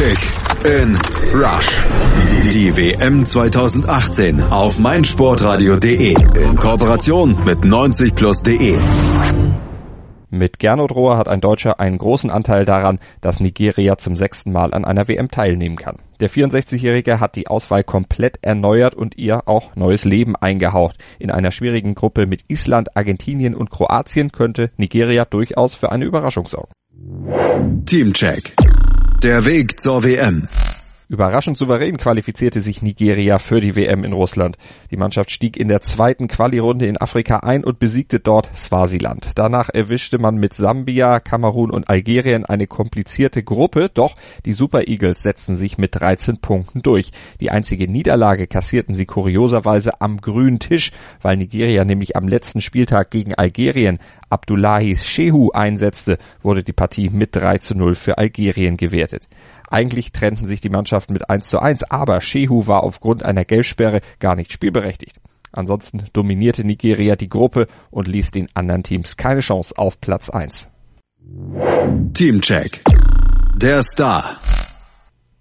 Kick in Rush. Die WM 2018 auf meinsportradio.de in Kooperation mit 90plus.de. Mit Gernot Rohr hat ein Deutscher einen großen Anteil daran, dass Nigeria zum sechsten Mal an einer WM teilnehmen kann. Der 64-Jährige hat die Auswahl komplett erneuert und ihr auch neues Leben eingehaucht. In einer schwierigen Gruppe mit Island, Argentinien und Kroatien könnte Nigeria durchaus für eine Überraschung sorgen. Teamcheck. Der Weg zur WM. Überraschend souverän qualifizierte sich Nigeria für die WM in Russland. Die Mannschaft stieg in der zweiten Quali-Runde in Afrika ein und besiegte dort Swasiland. Danach erwischte man mit Sambia, Kamerun und Algerien eine komplizierte Gruppe, doch die Super Eagles setzten sich mit 13 Punkten durch. Die einzige Niederlage kassierten sie kurioserweise am grünen Tisch, weil Nigeria nämlich am letzten Spieltag gegen Algerien Abdullahi Shehu einsetzte, wurde die Partie mit 3 zu 0 für Algerien gewertet. Eigentlich trennten sich die Mannschaften mit 1 zu 1, aber Shehu war aufgrund einer Gelbsperre gar nicht spielberechtigt. Ansonsten dominierte Nigeria die Gruppe und ließ den anderen Teams keine Chance auf Platz 1. Teamcheck. Der Star.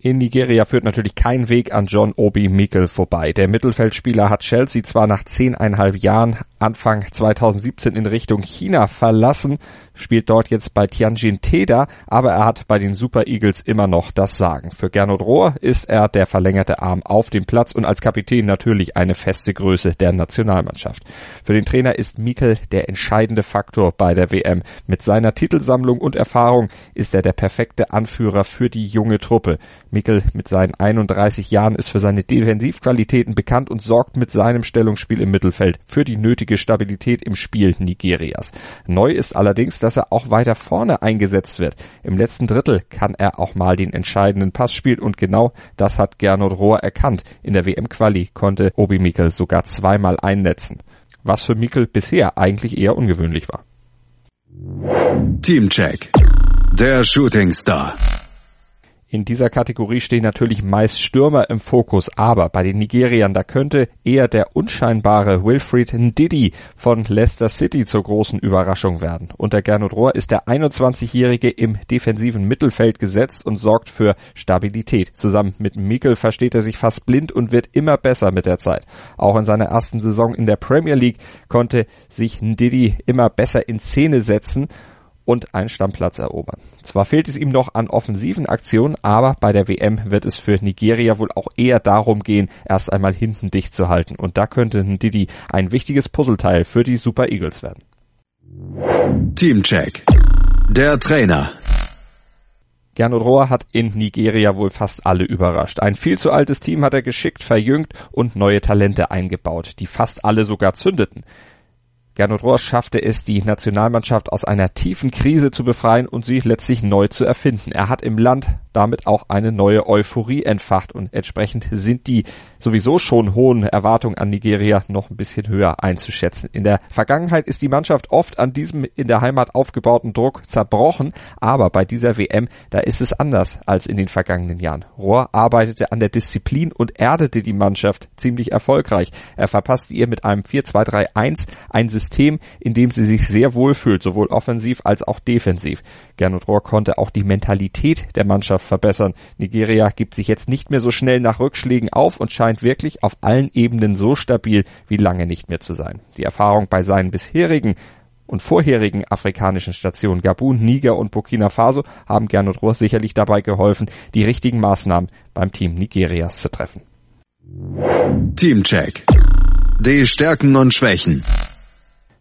In Nigeria führt natürlich kein Weg an John Obi Mikel vorbei. Der Mittelfeldspieler hat Chelsea zwar nach zehneinhalb Jahren Anfang 2017 in Richtung China verlassen, spielt dort jetzt bei Tianjin Teda, aber er hat bei den Super Eagles immer noch das Sagen. Für Gernot Rohr ist er der verlängerte Arm auf dem Platz und als Kapitän natürlich eine feste Größe der Nationalmannschaft. Für den Trainer ist Mikel der entscheidende Faktor bei der WM. Mit seiner Titelsammlung und Erfahrung ist er der perfekte Anführer für die junge Truppe. Mikel mit seinen 31 Jahren ist für seine Defensivqualitäten bekannt und sorgt mit seinem Stellungsspiel im Mittelfeld für die nötige Stabilität im Spiel Nigerias. Neu ist allerdings, dass dass er auch weiter vorne eingesetzt wird. Im letzten Drittel kann er auch mal den entscheidenden Pass spielen und genau das hat Gernot Rohr erkannt. In der WM-Quali konnte Obi Mikkel sogar zweimal einnetzen. Was für Mikkel bisher eigentlich eher ungewöhnlich war. Teamcheck. Der Shooting Star. In dieser Kategorie stehen natürlich meist Stürmer im Fokus, aber bei den Nigeriern, da könnte eher der unscheinbare Wilfried Ndidi von Leicester City zur großen Überraschung werden. Unter Gernot Rohr ist der 21-Jährige im defensiven Mittelfeld gesetzt und sorgt für Stabilität. Zusammen mit Mikkel versteht er sich fast blind und wird immer besser mit der Zeit. Auch in seiner ersten Saison in der Premier League konnte sich Ndidi immer besser in Szene setzen und einen Stammplatz erobern. Zwar fehlt es ihm noch an offensiven Aktionen, aber bei der WM wird es für Nigeria wohl auch eher darum gehen, erst einmal hinten dicht zu halten. Und da könnte Ndidi ein wichtiges Puzzleteil für die Super Eagles werden. Teamcheck. Der Trainer. Gernot Rohr hat in Nigeria wohl fast alle überrascht. Ein viel zu altes Team hat er geschickt verjüngt und neue Talente eingebaut, die fast alle sogar zündeten. Gernot Rohr schaffte es, die Nationalmannschaft aus einer tiefen Krise zu befreien und sie letztlich neu zu erfinden. Er hat im Land damit auch eine neue Euphorie entfacht und entsprechend sind die sowieso schon hohen Erwartungen an Nigeria noch ein bisschen höher einzuschätzen. In der Vergangenheit ist die Mannschaft oft an diesem in der Heimat aufgebauten Druck zerbrochen, aber bei dieser WM, da ist es anders als in den vergangenen Jahren. Rohr arbeitete an der Disziplin und erdete die Mannschaft ziemlich erfolgreich. Er verpasste ihr mit einem 4-2-3-1 ein System, in dem sie sich sehr wohl fühlt, sowohl offensiv als auch defensiv. Gernot Rohr konnte auch die Mentalität der Mannschaft verbessern. Nigeria gibt sich jetzt nicht mehr so schnell nach Rückschlägen auf und scheint wirklich auf allen Ebenen so stabil wie lange nicht mehr zu sein. Die Erfahrung bei seinen bisherigen und vorherigen afrikanischen Stationen Gabun, Niger und Burkina Faso haben Gernot Rohr sicherlich dabei geholfen, die richtigen Maßnahmen beim Team Nigerias zu treffen. Teamcheck. Die Stärken und Schwächen.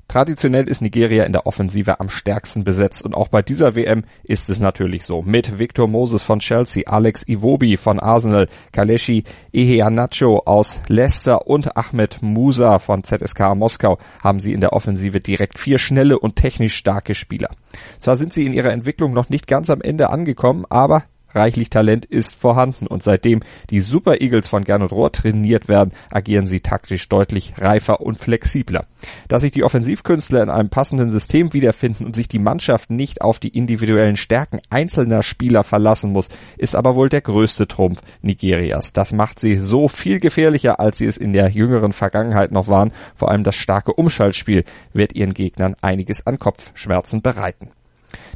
Traditionell ist Nigeria in der Offensive am stärksten besetzt und auch bei dieser WM ist es natürlich so. Mit Victor Moses von Chelsea, Alex Iwobi von Arsenal, Kaleshi Eheanacho aus Leicester und Ahmed Musa von ZSK Moskau haben sie in der Offensive direkt vier schnelle und technisch starke Spieler. Zwar sind sie in ihrer Entwicklung noch nicht ganz am Ende angekommen, aber reichlich Talent ist vorhanden und seitdem die Super Eagles von Gernot Rohr trainiert werden, agieren sie taktisch deutlich reifer und flexibler. Dass sich die Offensivkünstler in einem passenden System wiederfinden und sich die Mannschaft nicht auf die individuellen Stärken einzelner Spieler verlassen muss, ist aber wohl der größte Trumpf Nigerias. Das macht sie so viel gefährlicher, als sie es in der jüngeren Vergangenheit noch waren. Vor allem das starke Umschaltspiel wird ihren Gegnern einiges an Kopfschmerzen bereiten.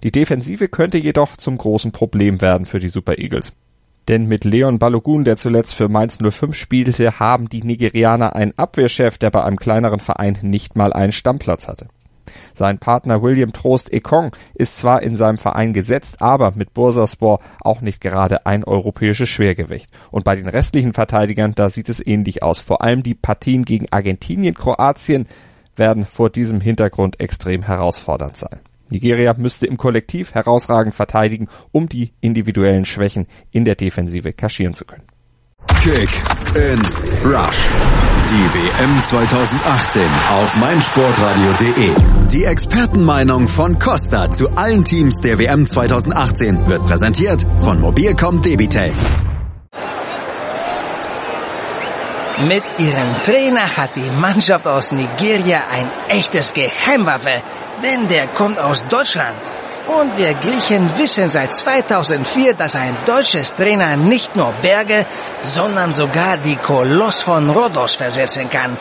Die Defensive könnte jedoch zum großen Problem werden für die Super Eagles. Denn mit Leon Balogun, der zuletzt für Mainz 05 spielte, haben die Nigerianer einen Abwehrchef, der bei einem kleineren Verein nicht mal einen Stammplatz hatte. Sein Partner William Trost Ekong ist zwar in seinem Verein gesetzt, aber mit Bursaspor auch nicht gerade ein europäisches Schwergewicht. Und bei den restlichen Verteidigern, da sieht es ähnlich aus. Vor allem die Partien gegen Argentinien, Kroatien werden vor diesem Hintergrund extrem herausfordernd sein. Nigeria müsste im Kollektiv herausragend verteidigen, um die individuellen Schwächen in der Defensive kaschieren zu können. Kick in Rush. Die WM 2018 auf meinsportradio.de. Die Expertenmeinung von Costa zu allen Teams der WM 2018 wird präsentiert von Mobilcom Debitel. Mit ihrem Trainer hat die Mannschaft aus Nigeria ein echtes Geheimwaffe, denn der kommt aus Deutschland. Und wir Griechen wissen seit 2004, dass ein deutsches Trainer nicht nur Berge, sondern sogar die Koloss von Rhodos versetzen kann.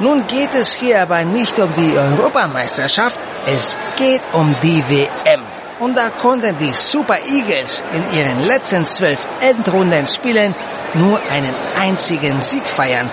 Nun geht es hier aber nicht um die Europameisterschaft, es geht um die WM. Und da konnten die Super Eagles in ihren letzten zwölf Endrundenspielen nur einen einzigen Sieg feiern.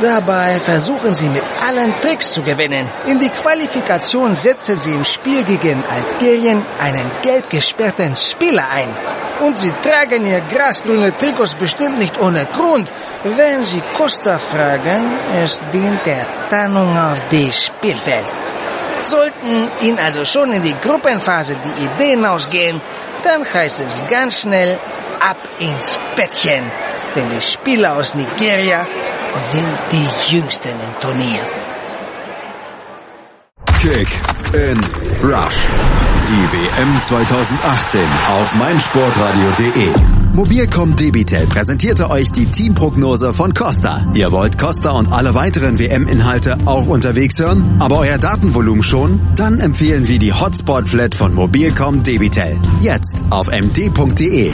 Dabei versuchen sie mit allen Tricks zu gewinnen. In die Qualifikation setzen sie im Spiel gegen Algerien einen gelb gesperrten Spieler ein. Und sie tragen ihr grasgrüne Trikots bestimmt nicht ohne Grund. Wenn Sie Costa fragen, es dient der Tarnung auf die Spielfeld. Sollten Ihnen also schon in die Gruppenphase die Ideen ausgehen, dann heißt es ganz schnell ab ins Bettchen. Denn die Spieler aus Nigeria sind die jüngsten im Turnier. Kick in Rush. Die WM 2018 auf meinsportradio.de. Mobilcom Debitel präsentierte euch die Teamprognose von Costa. Ihr wollt Costa und alle weiteren WM-Inhalte auch unterwegs hören, aber euer Datenvolumen schon? Dann empfehlen wir die Hotspot Flat von Mobilcom Debitel. Jetzt auf md.de.